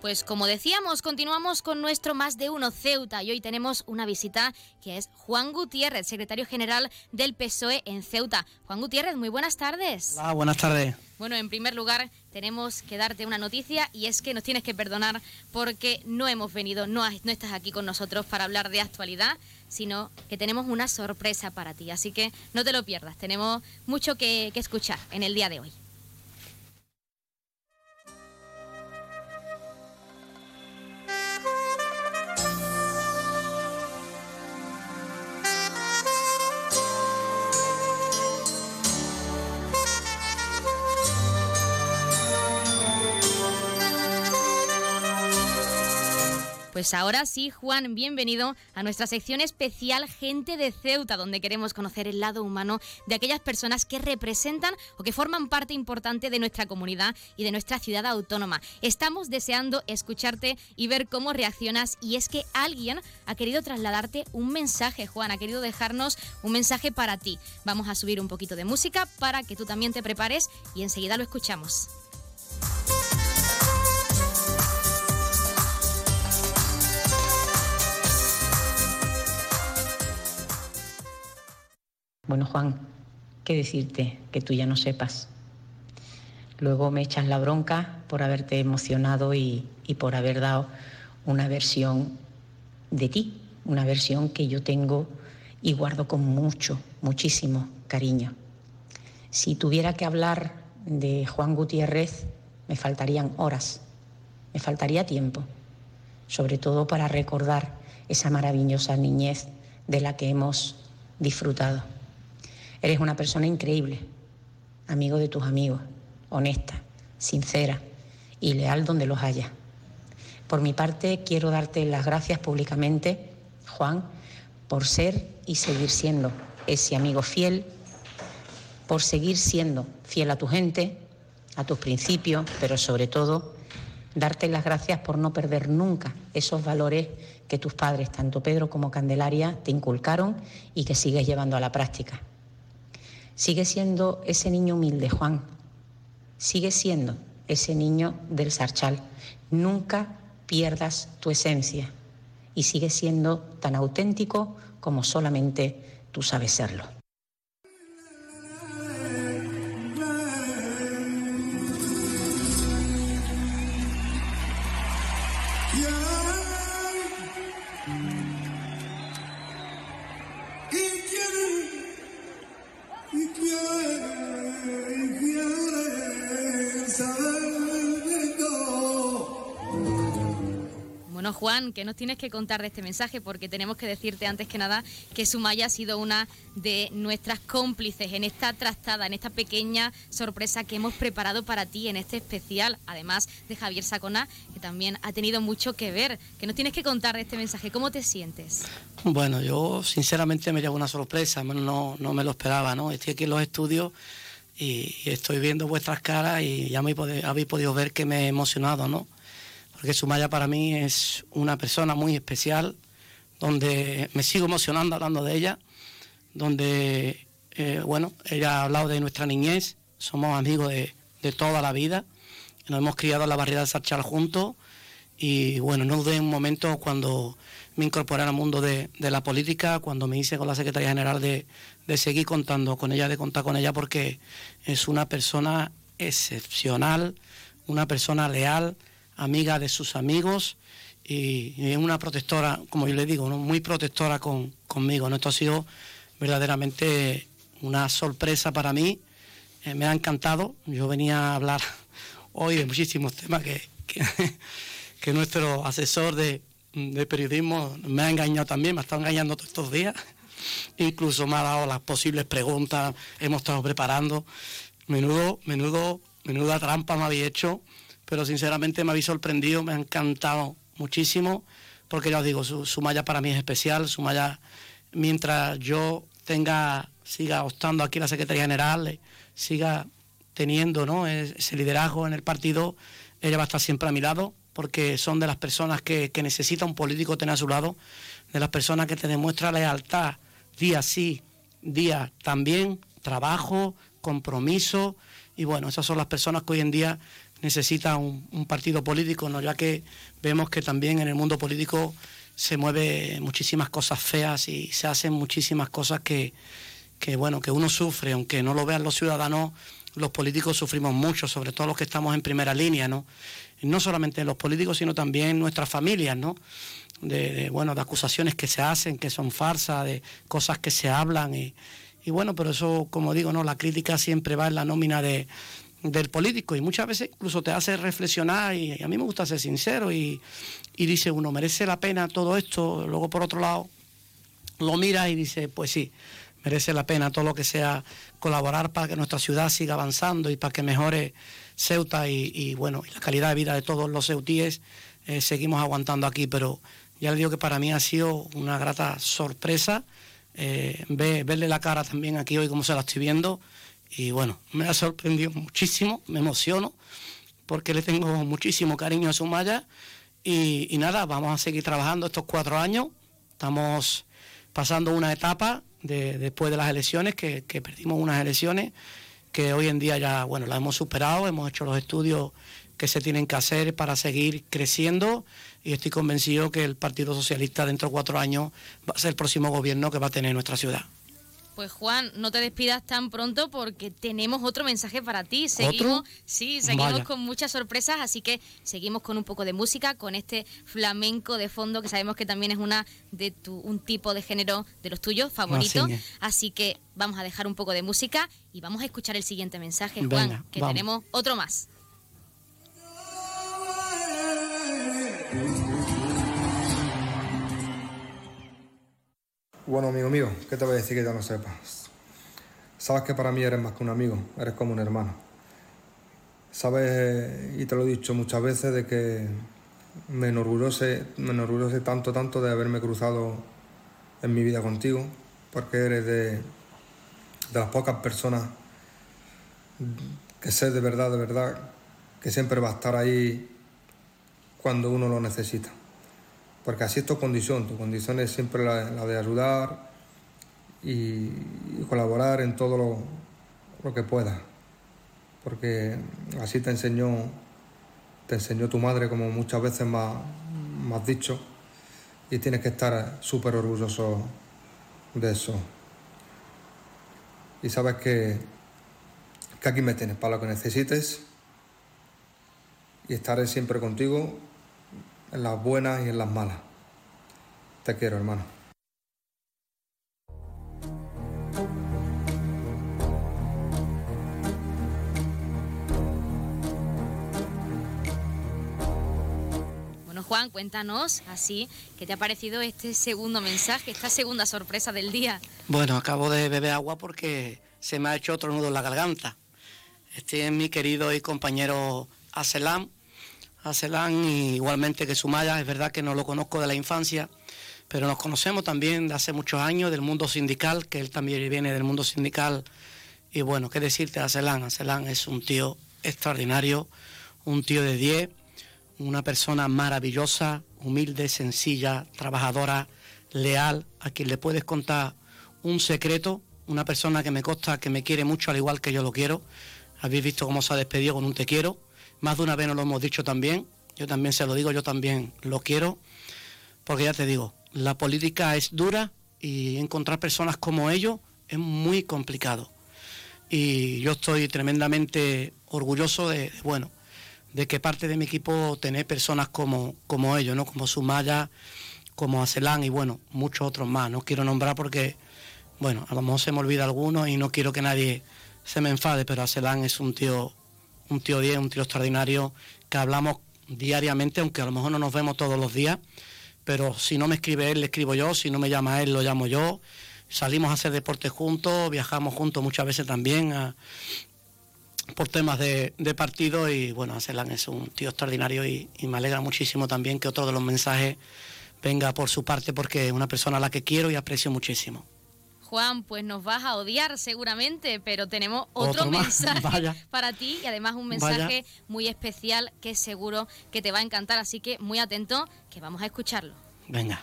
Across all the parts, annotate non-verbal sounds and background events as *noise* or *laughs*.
Pues como decíamos, continuamos con nuestro Más de Uno Ceuta y hoy tenemos una visita que es Juan Gutiérrez, secretario general del PSOE en Ceuta. Juan Gutiérrez, muy buenas tardes. Hola, buenas tardes. Bueno, en primer lugar, tenemos que darte una noticia y es que nos tienes que perdonar porque no hemos venido, no, no estás aquí con nosotros para hablar de actualidad, sino que tenemos una sorpresa para ti. Así que no te lo pierdas, tenemos mucho que, que escuchar en el día de hoy. Pues ahora sí, Juan, bienvenido a nuestra sección especial Gente de Ceuta, donde queremos conocer el lado humano de aquellas personas que representan o que forman parte importante de nuestra comunidad y de nuestra ciudad autónoma. Estamos deseando escucharte y ver cómo reaccionas y es que alguien ha querido trasladarte un mensaje, Juan, ha querido dejarnos un mensaje para ti. Vamos a subir un poquito de música para que tú también te prepares y enseguida lo escuchamos. Bueno, Juan, ¿qué decirte que tú ya no sepas? Luego me echas la bronca por haberte emocionado y, por haber dado una versión de ti, una versión que yo tengo y guardo con mucho, muchísimo cariño. Si tuviera que hablar de Juan Gutiérrez, me faltarían horas, me faltaría tiempo, sobre todo para recordar esa maravillosa niñez de la que hemos disfrutado. Eres una persona increíble, amigo de tus amigos, honesta, sincera y leal donde los haya. Por mi parte, quiero darte las gracias públicamente, Juan, por ser y seguir siendo ese amigo fiel, por seguir siendo fiel a tu gente, a tus principios, pero sobre todo darte las gracias por no perder nunca esos valores que tus padres, tanto Pedro como Candelaria, te inculcaron y que sigues llevando a la práctica. Sigue siendo ese niño humilde, Juan. Sigue siendo ese niño del Sarchal. Nunca pierdas tu esencia y sigue siendo tan auténtico como solamente tú sabes serlo. Yeah, yeah, yeah, Juan, ¿qué nos tienes que contar de este mensaje? Porque tenemos que decirte antes que nada que Sumaya ha sido una de nuestras cómplices en esta trastada, en esta pequeña sorpresa que hemos preparado para ti en este especial, además de Javier Sacona, que también ha tenido mucho que ver. ¿Qué nos tienes que contar de este mensaje? ¿Cómo te sientes? Bueno, yo sinceramente me llevo una sorpresa, no, no me lo esperaba, ¿no? Estoy aquí en los estudios y estoy viendo vuestras caras y ya me habéis podido ver que me he emocionado, ¿no? Porque Sumaya para mí es una persona muy especial, donde me sigo emocionando hablando de ella, donde, eh, bueno, ella ha hablado de nuestra niñez, somos amigos de, toda la vida, nos hemos criado en la barriada de Sarchal juntos y, bueno, no dudé un momento cuando me incorporé al mundo de, la política, cuando me hice con la Secretaría General de, de seguir contando con ella, de contar con ella, porque es una persona excepcional, una persona leal, amiga de sus amigos y, una protectora, como yo le digo, muy protectora con, conmigo. Esto ha sido verdaderamente una sorpresa para mí, eh, me ha encantado. Yo venía a hablar *laughs* hoy de muchísimos temas que, que, *laughs* nuestro asesor de, periodismo me ha engañado también, me ha estado engañando todos estos días. *laughs* Incluso me ha dado las posibles preguntas, hemos estado preparando. Menudo, menudo, menuda trampa me había hecho pero sinceramente me habéis sorprendido, me ha encantado muchísimo, porque ya os digo, su, malla para mí es especial, su malla, mientras yo tenga, siga optando aquí la Secretaría General, eh, siga teniendo ¿no? ese liderazgo en el partido, ella va a estar siempre a mi lado, porque son de las personas que, que necesita un político tener a su lado, de las personas que te demuestra lealtad día sí, día también, trabajo, compromiso, y bueno, esas son las personas que hoy en día necesita un, partido político, ¿no? ya que vemos que también en el mundo político se mueve muchísimas cosas feas y se hacen muchísimas cosas que, que bueno, que uno sufre, aunque no lo vean los ciudadanos, los políticos sufrimos mucho, sobre todo los que estamos en primera línea, ¿no? no solamente los políticos, sino también nuestras familias, ¿no? De, bueno, de acusaciones que se hacen, que son farsas, de cosas que se hablan y, y bueno, pero eso, como digo, no, la crítica siempre va en la nómina de, del político y muchas veces incluso te hace reflexionar y, a mí me gusta ser sincero y, y, dice uno, merece la pena todo esto, luego por otro lado lo mira y dice, pues sí, merece la pena todo lo que sea colaborar para que nuestra ciudad siga avanzando y para que mejore Ceuta y, bueno, y la calidad de vida de todos los ceutíes, eh, seguimos aguantando aquí, pero ya le digo que para mí ha sido una grata sorpresa eh, verle la cara también aquí hoy como se la estoy viendo y bueno, me ha sorprendido muchísimo, me emociono porque le tengo muchísimo cariño a Sumaya. Y, y nada, vamos a seguir trabajando estos cuatro años, estamos pasando una etapa de, después de las elecciones, que, que perdimos unas elecciones que hoy en día ya, bueno, la hemos superado, hemos hecho los estudios que se tienen que hacer para seguir creciendo. Y estoy convencido que el Partido Socialista dentro de cuatro años va a ser el próximo gobierno que va a tener nuestra ciudad. Pues Juan, no te despidas tan pronto porque tenemos otro mensaje para ti. Seguimos, sí, seguimos con muchas sorpresas, así que seguimos con un poco de música, con este flamenco de fondo que sabemos que también es una de tu, un tipo de género de los tuyos favoritos. Así que vamos a dejar un poco de música y vamos a escuchar el siguiente mensaje, Juan, que tenemos otro más. Bueno, amigo mío, ¿qué te voy a decir que ya no sepas? Sabes que para mí eres más que un amigo, eres como un hermano. Sabes, y te lo he dicho muchas veces, de que me enorgullece, me enorgullece tanto, tanto de haberme cruzado en mi vida contigo, porque eres de, de las pocas personas que sé de verdad, de verdad, que siempre va a estar ahí cuando uno lo necesita porque así es tu condición, tu condición es siempre la, de ayudar y, colaborar en todo lo, que puedas, porque así te enseñó, te enseñó tu madre, como muchas veces me, has dicho, y tienes que estar súper orgulloso de eso. Y sabes que aquí me tienes para lo que necesites y estaré siempre contigo en las buenas y en las malas. Te quiero, hermano. Bueno, Juan, cuéntanos así, ¿qué te ha parecido este segundo mensaje, esta segunda sorpresa del día? Bueno, acabo de beber agua porque se me ha hecho otro nudo en la garganta. Este es mi querido y compañero Aselam, a y igualmente que Sumaya, es verdad que no lo conozco de la infancia, pero nos conocemos también de hace muchos años del mundo sindical, que él también viene del mundo sindical. Y bueno, qué decirte a Celán, Celán es un tío extraordinario, un tío de 10, una persona maravillosa, humilde, sencilla, trabajadora, leal, a quien le puedes contar un secreto, una persona que me consta que me quiere mucho al igual que yo lo quiero. Habéis visto cómo se ha despedido con un te quiero más de una vez nos lo hemos dicho también, yo también se lo digo, yo también lo quiero, porque ya te digo, la política es dura y encontrar personas como ellos es muy complicado. Y yo estoy tremendamente orgulloso de, bueno, de que parte de mi equipo tener personas como, como ellos, ¿no? Como Sumaya, como Acelán y bueno, muchos otros más. No quiero nombrar porque, bueno, a lo mejor se me olvida alguno y no quiero que nadie se me enfade, pero Acelán es un tío un tío 10, un tío extraordinario, que hablamos diariamente, aunque a lo mejor no nos vemos todos los días, pero si no me escribe él, le escribo yo, si no me llama él, lo llamo yo. Salimos a hacer deporte juntos, viajamos juntos muchas veces también por temas de, partido y bueno, Acelan es un tío extraordinario y, y, me alegra muchísimo también que otro de los mensajes venga por su parte porque es una persona a la que quiero y aprecio muchísimo. Juan, pues nos vas a odiar seguramente, pero tenemos otro, *laughs* mensaje para ti y además un mensaje muy especial que seguro que te va a encantar, así que muy atento que vamos a escucharlo. Venga.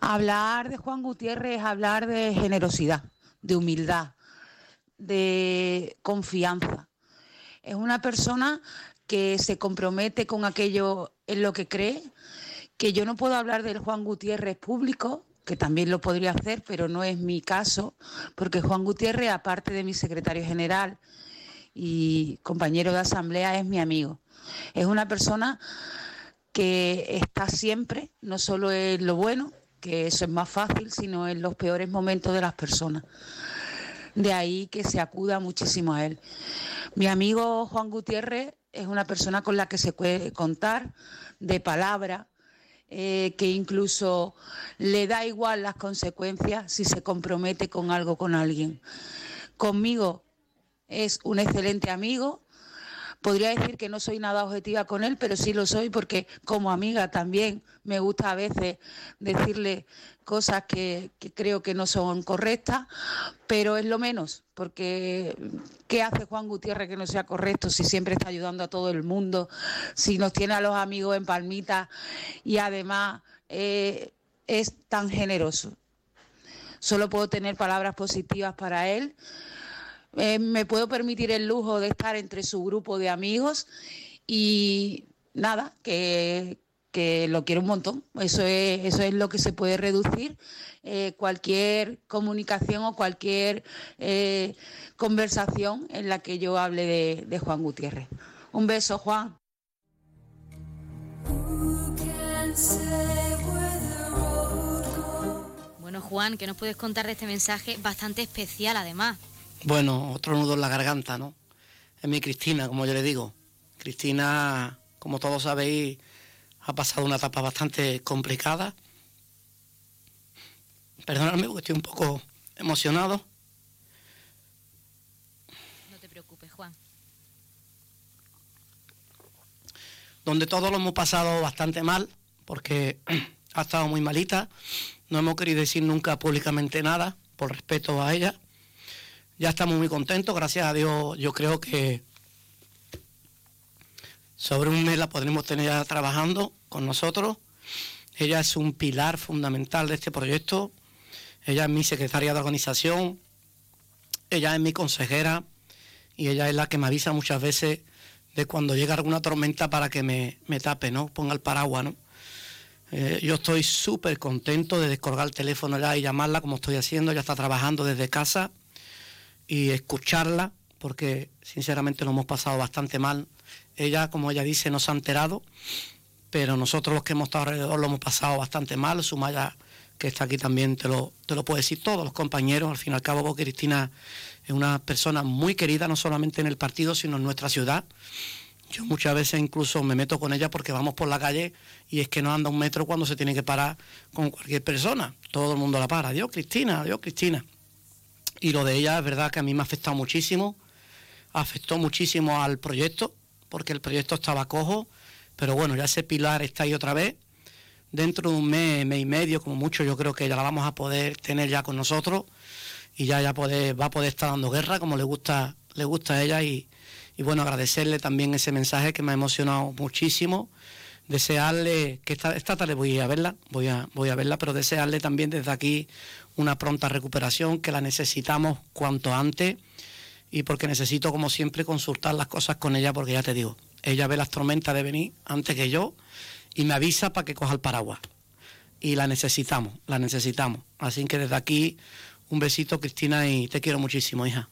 Hablar de Juan Gutiérrez es hablar de generosidad, de humildad, de confianza. Es una persona que se compromete con aquello en lo que cree, que yo no puedo hablar del Juan Gutiérrez público, que también lo podría hacer, pero no es mi caso, porque Juan Gutiérrez, aparte de mi secretario general y compañero de asamblea, es mi amigo. Es una persona que está siempre, no solo en lo bueno, que eso es más fácil, sino en los peores momentos de las personas. De ahí que se acuda muchísimo a él. Mi amigo Juan Gutiérrez es una persona con la que se puede contar de palabra, eh, que incluso le da igual las consecuencias si se compromete con algo con alguien. Conmigo es un excelente amigo, Podría decir que no soy nada objetiva con él, pero sí lo soy porque como amiga también me gusta a veces decirle cosas que, creo que no son correctas, pero es lo menos, porque ¿qué hace Juan Gutiérrez que no sea correcto si siempre está ayudando a todo el mundo, si nos tiene a los amigos en palmita y además eh, es tan generoso? Solo puedo tener palabras positivas para él eh, me puedo permitir el lujo de estar entre su grupo de amigos y nada, que, lo quiero un montón. Eso es, eso es lo que se puede reducir. Eh, cualquier comunicación o cualquier eh, conversación en la que yo hable de, de Juan Gutiérrez. Un beso, Juan. Bueno, Juan, ¿qué nos puedes contar de este mensaje bastante especial además? Bueno, otro nudo en la garganta, ¿no? Es mi Cristina, como yo le digo. Cristina, como todos sabéis, ha pasado una etapa bastante complicada. Perdonadme porque estoy un poco emocionado. No te preocupes, Juan. Donde todos lo hemos pasado bastante mal, porque *clears throat* ha estado muy malita. No hemos querido decir nunca públicamente nada, por respeto a ella ya estamos muy contentos, gracias a Dios yo creo que sobre un mes la podremos tener ya trabajando con nosotros. Ella es un pilar fundamental de este proyecto. Ella es mi secretaria de organización. Ella es mi consejera y ella es la que me avisa muchas veces de cuando llega alguna tormenta para que me, tape, ¿no? Ponga el paraguas, ¿no? Eh, yo estoy súper contento de descolgar el teléfono ya y llamarla como estoy haciendo. Ella está trabajando desde casa y escucharla, porque sinceramente lo hemos pasado bastante mal. Ella, como ella dice, no se ha enterado, pero nosotros los que hemos estado alrededor lo hemos pasado bastante mal. Sumaya, que está aquí también, te lo, te lo puedo decir todos los compañeros. Al fin y al cabo, Cristina es una persona muy querida, no solamente en el partido, sino en nuestra ciudad. Yo muchas veces incluso me meto con ella porque vamos por la calle y es que no anda un metro cuando se tiene que parar con cualquier persona. Todo el mundo la para. Adiós, Cristina, adiós, Cristina. Y lo de ella es verdad que a mí me ha afectado muchísimo, afectó muchísimo al proyecto, porque el proyecto estaba cojo, pero bueno, ya ese pilar está ahí otra vez. Dentro de un mes, mes y medio, como mucho, yo creo que ya la vamos a poder tener ya con nosotros y ya, ya va a poder estar dando guerra como le gusta, le gusta a ella y, bueno, agradecerle también ese mensaje que me ha emocionado muchísimo desearle que esta, esta tarde voy a verla, voy a, voy a verla, pero desearle también desde aquí una pronta recuperación, que la necesitamos cuanto antes y porque necesito, como siempre, consultar las cosas con ella, porque ya te digo, ella ve las tormentas de venir antes que yo y me avisa para que coja el paraguas. Y la necesitamos, la necesitamos. Así que desde aquí, un besito, Cristina, y te quiero muchísimo, hija.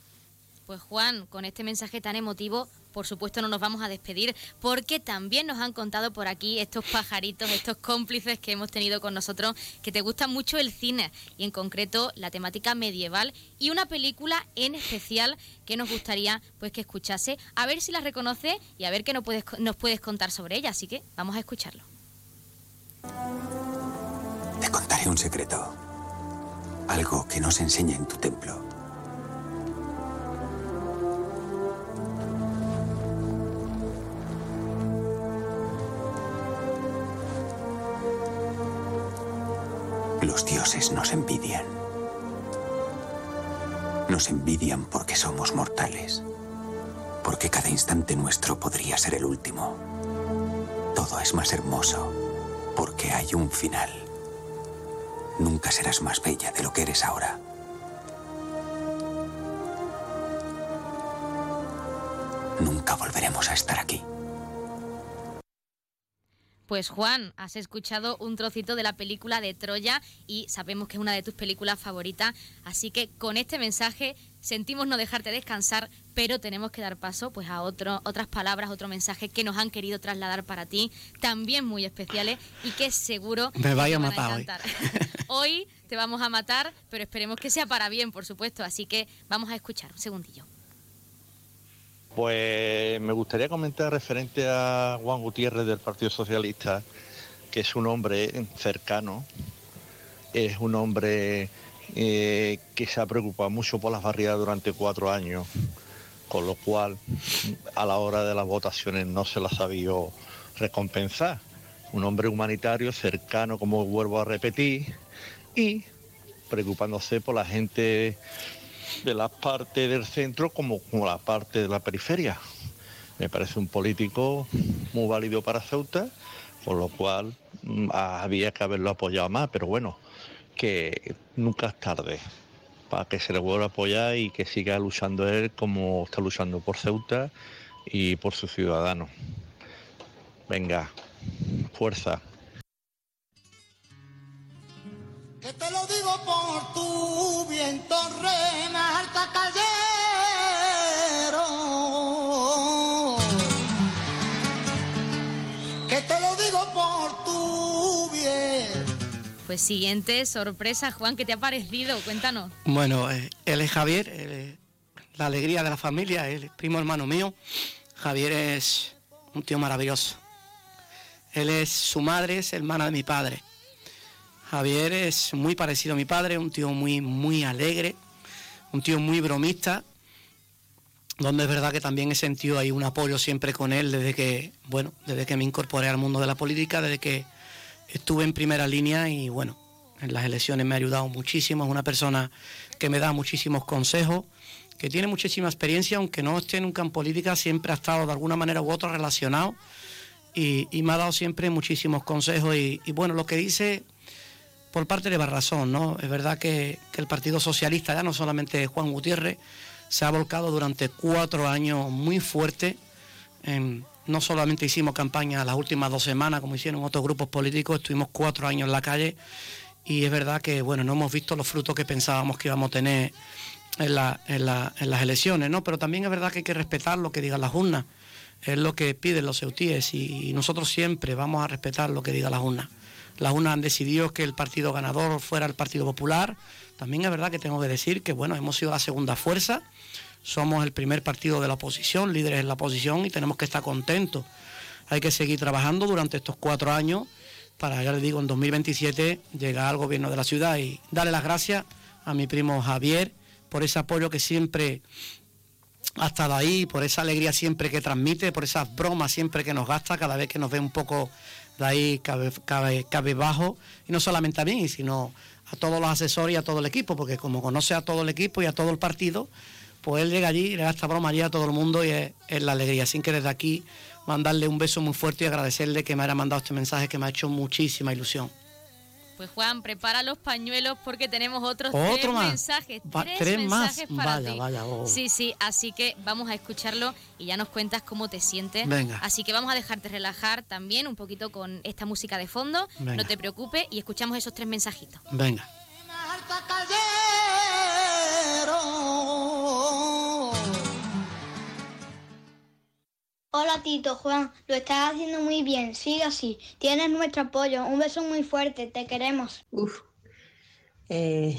Pues Juan, con este mensaje tan emotivo, por supuesto no nos vamos a despedir porque también nos han contado por aquí estos pajaritos, estos cómplices que hemos tenido con nosotros, que te gusta mucho el cine y en concreto la temática medieval y una película en especial que nos gustaría pues que escuchase, a ver si la reconoce y a ver qué nos puedes, contar sobre ella, así que vamos a escucharlo. Te contaré un secreto, algo que no se enseña en tu templo. Los dioses nos envidian. Nos envidian porque somos mortales. Porque cada instante nuestro podría ser el último. Todo es más hermoso porque hay un final. Nunca serás más bella de lo que eres ahora. Nunca volveremos a estar aquí. Pues Juan, has escuchado un trocito de la película de Troya y sabemos que es una de tus películas favoritas, así que con este mensaje sentimos no dejarte descansar, pero tenemos que dar paso pues a otro, otras palabras, otro mensaje que nos han querido trasladar para ti, también muy especiales y que seguro me vaya a matar hoy. *laughs* hoy te vamos a matar, pero esperemos que sea para bien, por supuesto, así que vamos a escuchar un segundillo. Pues me gustaría comentar referente a Juan Gutiérrez del Partido Socialista, que es un hombre cercano, es un hombre eh, que se ha preocupado mucho por las barriadas durante cuatro años, con lo cual a la hora de las votaciones no se las ha sabido recompensar. Un hombre humanitario cercano, como vuelvo a repetir, y preocupándose por la gente de la parte del centro como, como la parte de la periferia. Me parece un político muy válido para Ceuta, con lo cual mm, había que haberlo apoyado más, pero bueno, que nunca es tarde para que se le vuelva a apoyar y que siga luchando él como está luchando por Ceuta y por sus ciudadanos. Venga, fuerza. Que te lo digo por tu viento rena alta Que te lo digo por tu bien. Pues siguiente sorpresa, Juan, ¿qué te ha parecido? Cuéntanos. Bueno, eh, él es Javier, la alegría de la familia, él es primo hermano mío. Javier es un tío maravilloso. Él es su madre, es hermana de mi padre. Javier es muy parecido a mi padre, un tío muy, muy alegre, un tío muy bromista, donde es verdad que también he sentido ahí un apoyo siempre con él desde que, bueno, desde que me incorporé al mundo de la política, desde que estuve en primera línea y bueno, en las elecciones me ha ayudado muchísimo, es una persona que me da muchísimos consejos, que tiene muchísima experiencia, aunque no esté nunca en política, siempre ha estado de alguna manera u otra relacionado y, me ha dado siempre muchísimos consejos y bueno, lo que dice por parte de Barrazón, ¿no? Es verdad que, el Partido Socialista, ya no solamente Juan Gutiérrez, se ha volcado durante cuatro años muy fuerte. no solamente hicimos campaña las últimas dos semanas, como hicieron otros grupos políticos, estuvimos cuatro años en la calle y es verdad que, bueno, no hemos visto los frutos que pensábamos que íbamos a tener en, las elecciones, ¿no? Pero también es verdad que hay que respetar lo que digan las urnas, es lo que piden los eutíes y nosotros siempre vamos a respetar lo que diga las urnas. Las unas han decidido que el partido ganador fuera el Partido Popular. También es verdad que tengo que decir que, bueno, hemos sido la segunda fuerza, somos el primer partido de la oposición, líderes en la oposición y tenemos que estar contentos. Hay que seguir trabajando durante estos cuatro años para, ya les digo, en 2027 llegar al gobierno de la ciudad y darle las gracias a mi primo Javier por ese apoyo que siempre ha estado ahí, por esa alegría siempre que transmite, por esas bromas siempre que nos gasta cada vez que nos ve un poco de ahí cabe, cabe, bajo, y no solamente a mí, sino a todos los asesores y a todo el equipo, porque como conoce a todo el equipo y a todo el partido, pues él llega allí le da esta broma allí a todo el mundo y es, es, la alegría. Así que desde aquí mandarle un beso muy fuerte y agradecerle que me haya mandado este mensaje que me ha hecho muchísima ilusión. Pues Juan, prepara los pañuelos porque tenemos otros tres mensajes. tres, mensajes más. para vaya, ti. Vaya, oh. Sí, sí, así que vamos a escucharlo y ya nos cuentas cómo te sientes. Venga. Así que vamos a dejarte relajar también un poquito con esta música de fondo. No te preocupes y escuchamos esos tres mensajitos. Venga. Hola Tito, Juan, lo estás haciendo muy bien, sigue así, tienes nuestro apoyo, un beso muy fuerte, te queremos. Uf, eh,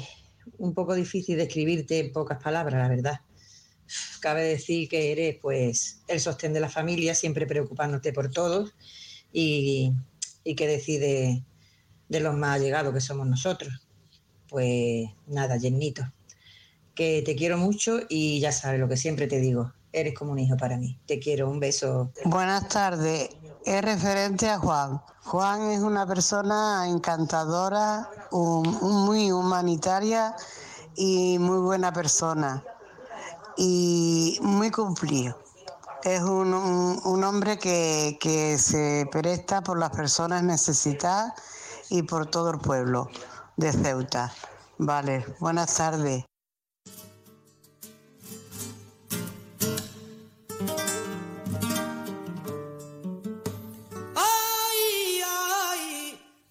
un poco difícil describirte en pocas palabras, la verdad. Cabe decir que eres pues el sostén de la familia, siempre preocupándote por todos y, que decide de los más allegados que somos nosotros. Pues nada, Jennito, que te quiero mucho y ya sabes lo que siempre te digo, eres como un hijo para mí. Te quiero, un beso. Buenas tardes. Es referente a Juan. Juan es una persona encantadora, muy humanitaria y muy buena persona. Y muy cumplido. Es un, hombre que, que se presta por las personas necesitadas y por todo el pueblo. de Ceuta. Vale, buenas tardes.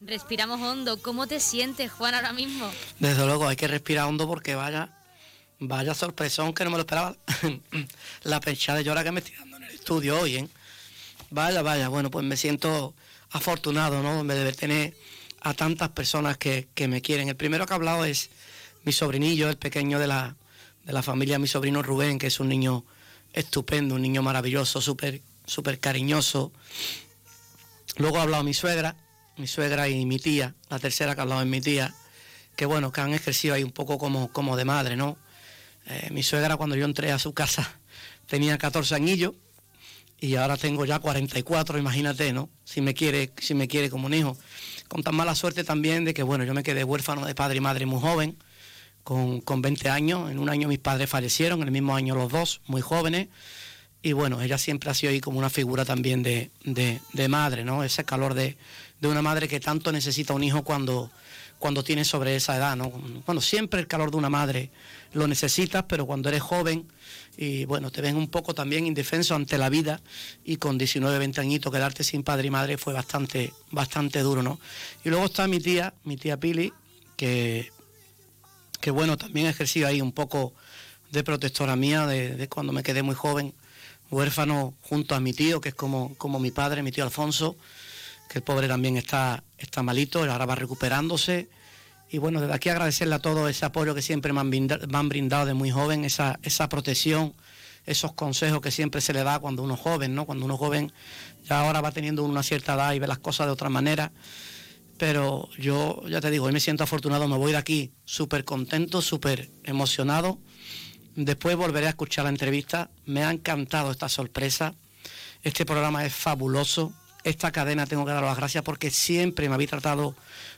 Respiramos hondo. ¿Cómo te sientes, Juan, ahora mismo? Desde luego, hay que respirar hondo porque vaya, vaya sorpresón que no me lo esperaba. *laughs* la pecha de llora que me estoy dando en el estudio hoy, ¿eh? Vaya, vaya, bueno, pues me siento afortunado, ¿no? De tener a tantas personas que, me quieren. El primero que ha hablado es mi sobrinillo, el pequeño de la, de la familia, mi sobrino Rubén, que es un niño estupendo, un niño maravilloso, súper súper cariñoso. Luego ha hablado mi suegra, mi suegra y mi tía, la tercera que ha hablado es mi tía, que bueno, que han ejercido ahí un poco como, como de madre, ¿no? Eh, mi suegra cuando yo entré a su casa *laughs* tenía 14 añillos y ahora tengo ya 44, imagínate, ¿no? Si me quiere, si me quiere como un hijo. Con tan mala suerte también de que, bueno, yo me quedé huérfano de padre y madre muy joven, con, con 20 años. En un año mis padres fallecieron, en el mismo año los dos, muy jóvenes. Y bueno, ella siempre ha sido ahí como una figura también de, de madre, ¿no? Ese calor de, de una madre que tanto necesita un hijo cuando, cuando tiene sobre esa edad, ¿no? Bueno, siempre el calor de una madre lo necesitas, pero cuando eres joven y bueno, te ven un poco también indefenso ante la vida y con 19, 20 añitos quedarte sin padre y madre fue bastante, bastante duro, ¿no? Y luego está mi tía, mi tía Pili, que, que bueno, también ha ejercido ahí un poco de protectora mía de, de, cuando me quedé muy joven, huérfano junto a mi tío, que es como, como mi padre, mi tío Alfonso, que el pobre también está, está malito, ahora va recuperándose. Y bueno, desde aquí agradecerle a todo ese apoyo que siempre me han, brindado, de muy joven, esa, esa protección, esos consejos que siempre se le da cuando uno es joven, ¿no? Cuando uno es joven ya ahora va teniendo una cierta edad y ve las cosas de otra manera. Pero yo ya te digo, hoy me siento afortunado, me voy de aquí súper contento, súper emocionado. Después volveré a escuchar la entrevista. Me ha encantado esta sorpresa. Este programa es fabuloso esta cadena tengo que dar las gracias porque siempre me habéis tratado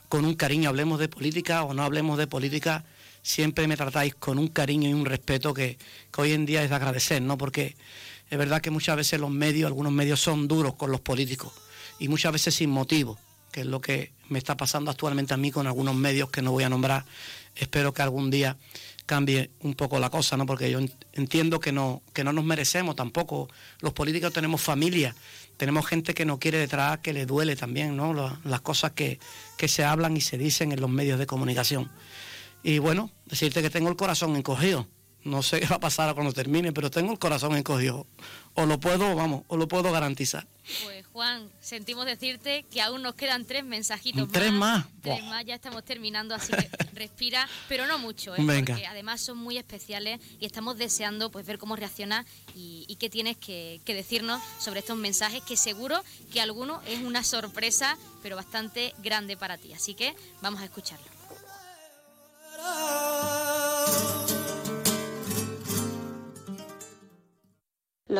con un cariño, hablemos de política o no hablemos de política, siempre me tratáis con un cariño y un respeto que, hoy en día es de agradecer, ¿no? Porque es verdad que muchas veces los medios, algunos medios son duros con los políticos y muchas veces sin motivo, que es lo que me está pasando actualmente a mí con algunos medios que no voy a nombrar. Espero que algún día cambie un poco la cosa, ¿no? Porque yo entiendo que no, que no nos merecemos tampoco. Los políticos tenemos familia, tenemos gente que no quiere detrás, que le duele también, ¿no? Las cosas que, que se hablan y se dicen en los medios de comunicación. Y bueno, decirte que tengo el corazón encogido. No sé qué va a pasar cuando termine, pero tengo el corazón encogido. O lo puedo, vamos, o lo puedo garantizar. Pues Juan, sentimos decirte que aún nos quedan tres mensajitos ¿Tres más. Tres más, ya estamos terminando, así que *laughs* respira, pero no mucho, ¿eh? porque además son muy especiales y estamos deseando pues ver cómo reacciona y, qué tienes que, que, decirnos sobre estos mensajes, que seguro que alguno es una sorpresa, pero bastante grande para ti. Así que vamos a escucharlo.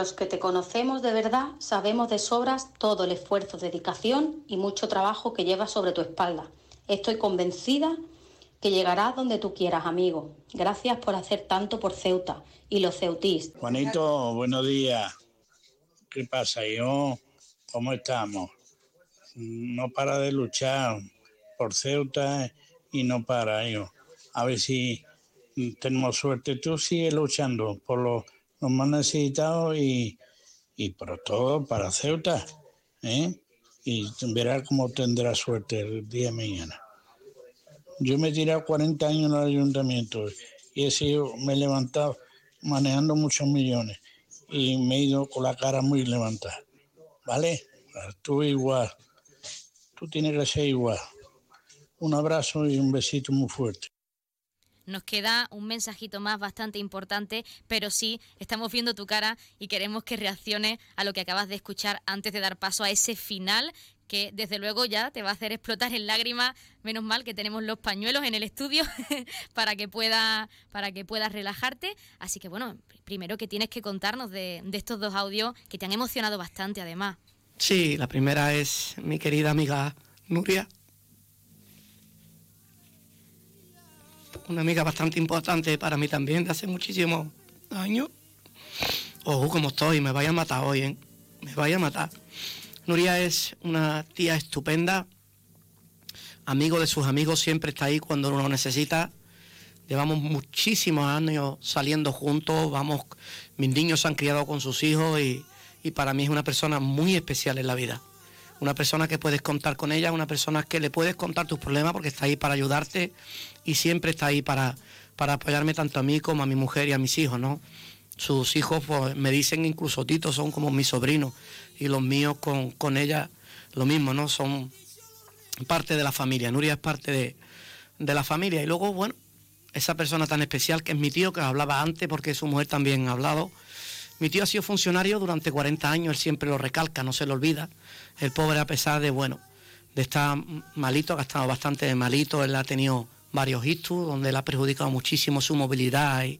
Los que te conocemos de verdad sabemos de sobras todo el esfuerzo, dedicación y mucho trabajo que llevas sobre tu espalda. Estoy convencida que llegarás donde tú quieras, amigo. Gracias por hacer tanto por Ceuta y los ceutis. Juanito, buenos días. ¿Qué pasa, yo? ¿Cómo estamos? No para de luchar por Ceuta y no para, yo. A ver si tenemos suerte. Tú sigues luchando por los nos más necesitado y, y por todo para Ceuta. ¿eh? Y verá cómo tendrá suerte el día de mañana. Yo me he tirado 40 años en el ayuntamiento y he sido, me he levantado manejando muchos millones y me he ido con la cara muy levantada. ¿Vale? Tú igual. Tú tienes que ser igual. Un abrazo y un besito muy fuerte. Nos queda un mensajito más bastante importante, pero sí, estamos viendo tu cara y queremos que reaccione a lo que acabas de escuchar antes de dar paso a ese final que desde luego ya te va a hacer explotar en lágrimas. Menos mal que tenemos los pañuelos en el estudio *laughs* para que pueda para que puedas relajarte. Así que bueno, primero que tienes que contarnos de, de estos dos audios que te han emocionado bastante además. Sí, la primera es mi querida amiga Nuria, una amiga bastante importante para mí también, de hace muchísimos años. Ojo, como estoy, me vaya a matar hoy, ¿eh? Me vaya a matar. Nuria es una tía estupenda, amigo de sus amigos, siempre está ahí cuando uno lo necesita. Llevamos muchísimos años saliendo juntos, vamos, mis niños se han criado con sus hijos y, y para mí es una persona muy especial en la vida. Una persona que puedes contar con ella, una persona que le puedes contar tus problemas porque está ahí para ayudarte y siempre está ahí para, para apoyarme tanto a mí como a mi mujer y a mis hijos, ¿no? Sus hijos pues, me dicen incluso Tito, son como mis sobrinos y los míos con, con ella lo mismo, ¿no? Son parte de la familia, Nuria es parte de, de la familia y luego, bueno, esa persona tan especial que es mi tío, que hablaba antes porque su mujer también ha hablado, mi tío ha sido funcionario durante 40 años, él siempre lo recalca, no se lo olvida. El pobre, a pesar de, bueno, de estar malito, ha estado bastante malito, él ha tenido varios ictus, donde él ha perjudicado muchísimo su movilidad. Y...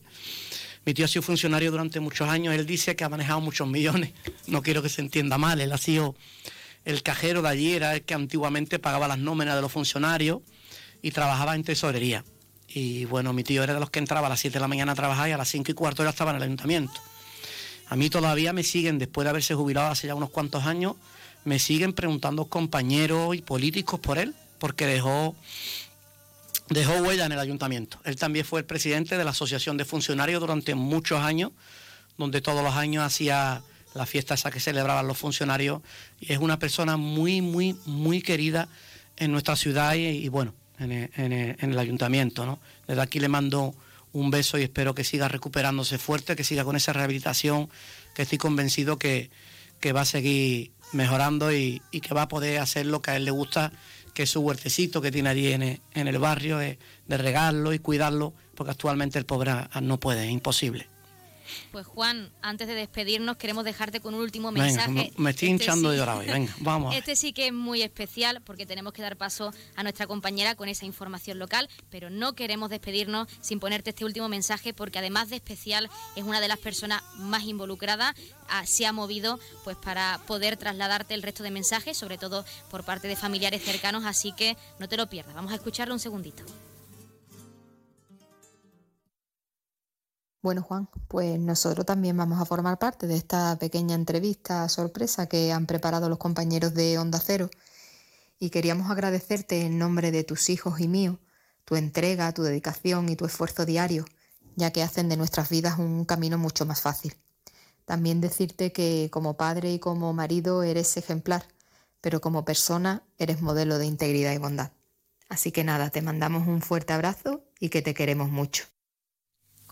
Mi tío ha sido funcionario durante muchos años, él dice que ha manejado muchos millones, no quiero que se entienda mal, él ha sido el cajero de allí, era el que antiguamente pagaba las nóminas de los funcionarios y trabajaba en tesorería. Y bueno, mi tío era de los que entraba a las 7 de la mañana a trabajar y a las 5 y cuarto ya estaba en el ayuntamiento. A mí todavía me siguen, después de haberse jubilado hace ya unos cuantos años, me siguen preguntando compañeros y políticos por él, porque dejó, dejó huella en el ayuntamiento. Él también fue el presidente de la Asociación de Funcionarios durante muchos años, donde todos los años hacía la fiesta esa que celebraban los funcionarios, y es una persona muy, muy, muy querida en nuestra ciudad y, bueno, en el, en el ayuntamiento. ¿no? Desde aquí le mando un beso y espero que siga recuperándose fuerte, que siga con esa rehabilitación, que estoy convencido que, va a seguir mejorando y, que va a poder hacer lo que a él le gusta, que es su huertecito que tiene allí en el, barrio, de, de regarlo y cuidarlo, porque actualmente el pobre no puede, es imposible. Pues Juan, antes de despedirnos, queremos dejarte con un último mensaje. me estoy este hinchando de llorar hoy, venga, vamos. *laughs* Este sí que es muy especial porque tenemos que dar paso a nuestra compañera con esa información local, pero no queremos despedirnos sin ponerte este último mensaje porque además de especial es una de las personas más involucradas, ah, se ha movido pues para poder trasladarte el resto de mensajes, sobre todo por parte de familiares cercanos, así que no te lo pierdas. Vamos a escucharlo un segundito. Bueno, Juan, pues nosotros también vamos a formar parte de esta pequeña entrevista sorpresa que han preparado los compañeros de Onda Cero y queríamos agradecerte en nombre de tus hijos y míos tu entrega, tu dedicación y tu esfuerzo diario, ya que hacen de nuestras vidas un camino mucho más fácil. También decirte que como padre y como marido eres ejemplar, pero como persona eres modelo de integridad y bondad. Así que nada, te mandamos un fuerte abrazo y que te queremos mucho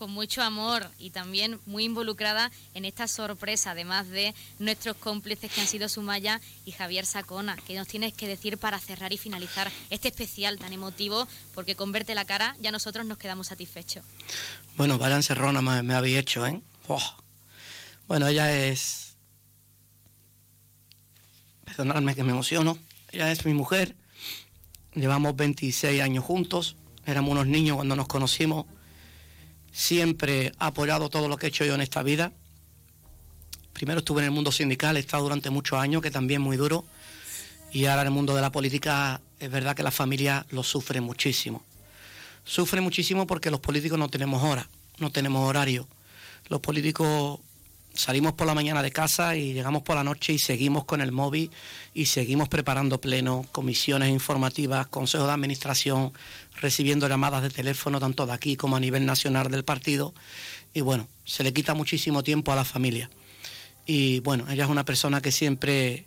con mucho amor y también muy involucrada en esta sorpresa, además de nuestros cómplices que han sido Sumaya y Javier Sacona. ¿Qué nos tienes que decir para cerrar y finalizar este especial tan emotivo? Porque con verte la cara ya nosotros nos quedamos satisfechos. Bueno, vaya encerrona me, me habéis hecho, ¿eh? Bueno, ella es... Perdonadme que me emociono. Ella es mi mujer. Llevamos 26 años juntos. Éramos unos niños cuando nos conocimos siempre ha apoyado todo lo que he hecho yo en esta vida. Primero estuve en el mundo sindical, he estado durante muchos años, que también muy duro, y ahora en el mundo de la política es verdad que la familia lo sufre muchísimo. Sufre muchísimo porque los políticos no tenemos hora, no tenemos horario. Los políticos salimos por la mañana de casa y llegamos por la noche y seguimos con el móvil y seguimos preparando plenos, comisiones informativas, consejos de administración, recibiendo llamadas de teléfono tanto de aquí como a nivel nacional del partido. Y bueno, se le quita muchísimo tiempo a la familia. Y bueno, ella es una persona que siempre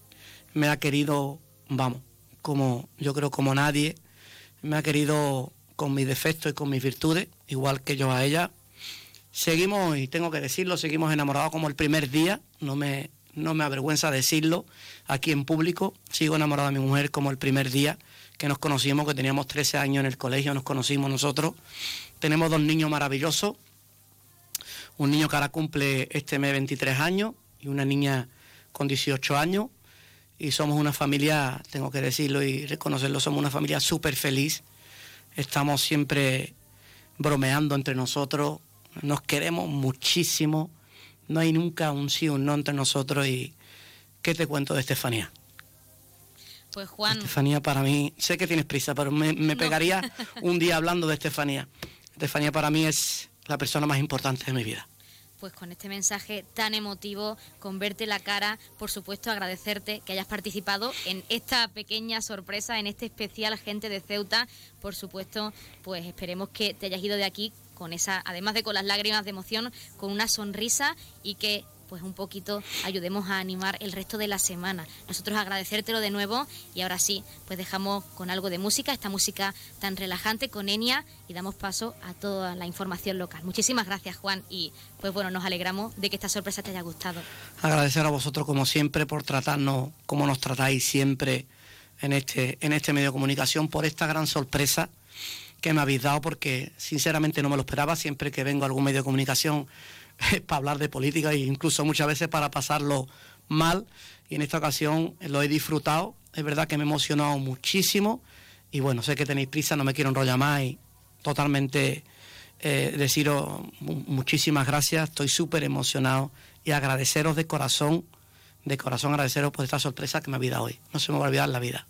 me ha querido, vamos, como yo creo como nadie, me ha querido con mis defectos y con mis virtudes, igual que yo a ella, Seguimos, y tengo que decirlo, seguimos enamorados como el primer día, no me, no me avergüenza decirlo aquí en público, sigo enamorado de mi mujer como el primer día que nos conocimos, que teníamos 13 años en el colegio, nos conocimos nosotros. Tenemos dos niños maravillosos, un niño que ahora cumple este mes 23 años y una niña con 18 años. Y somos una familia, tengo que decirlo y reconocerlo, somos una familia súper feliz. Estamos siempre bromeando entre nosotros, nos queremos muchísimo, no hay nunca un sí o un no entre nosotros y ¿qué te cuento de Estefanía? Pues Juan... Estefanía para mí, sé que tienes prisa, pero me, pegaría *laughs* un día hablando de Estefanía. Estefanía para mí es la persona más importante de mi vida. pues con este mensaje tan emotivo, con verte la cara, por supuesto agradecerte que hayas participado en esta pequeña sorpresa, en este especial Gente de Ceuta. Por supuesto, pues esperemos que te hayas ido de aquí con esa, además de con las lágrimas de emoción, con una sonrisa y que pues un poquito ayudemos a animar el resto de la semana. Nosotros agradecértelo de nuevo y ahora sí, pues dejamos con algo de música, esta música tan relajante con Enia y damos paso a toda la información local. Muchísimas gracias Juan y pues bueno, nos alegramos de que esta sorpresa te haya gustado. Agradecer a vosotros como siempre por tratarnos como nos tratáis siempre en este, en este medio de comunicación, por esta gran sorpresa que me habéis dado porque sinceramente no me lo esperaba, siempre que vengo a algún medio de comunicación *laughs* para hablar de política e incluso muchas veces para pasarlo mal. Y en esta ocasión lo he disfrutado. Es verdad que me he emocionado muchísimo. Y bueno, sé que tenéis prisa, no me quiero enrollar más y totalmente eh, deciros muchísimas gracias. Estoy súper emocionado y agradeceros de corazón, de corazón agradeceros por esta sorpresa que me ha dado hoy. No se me va a olvidar la vida.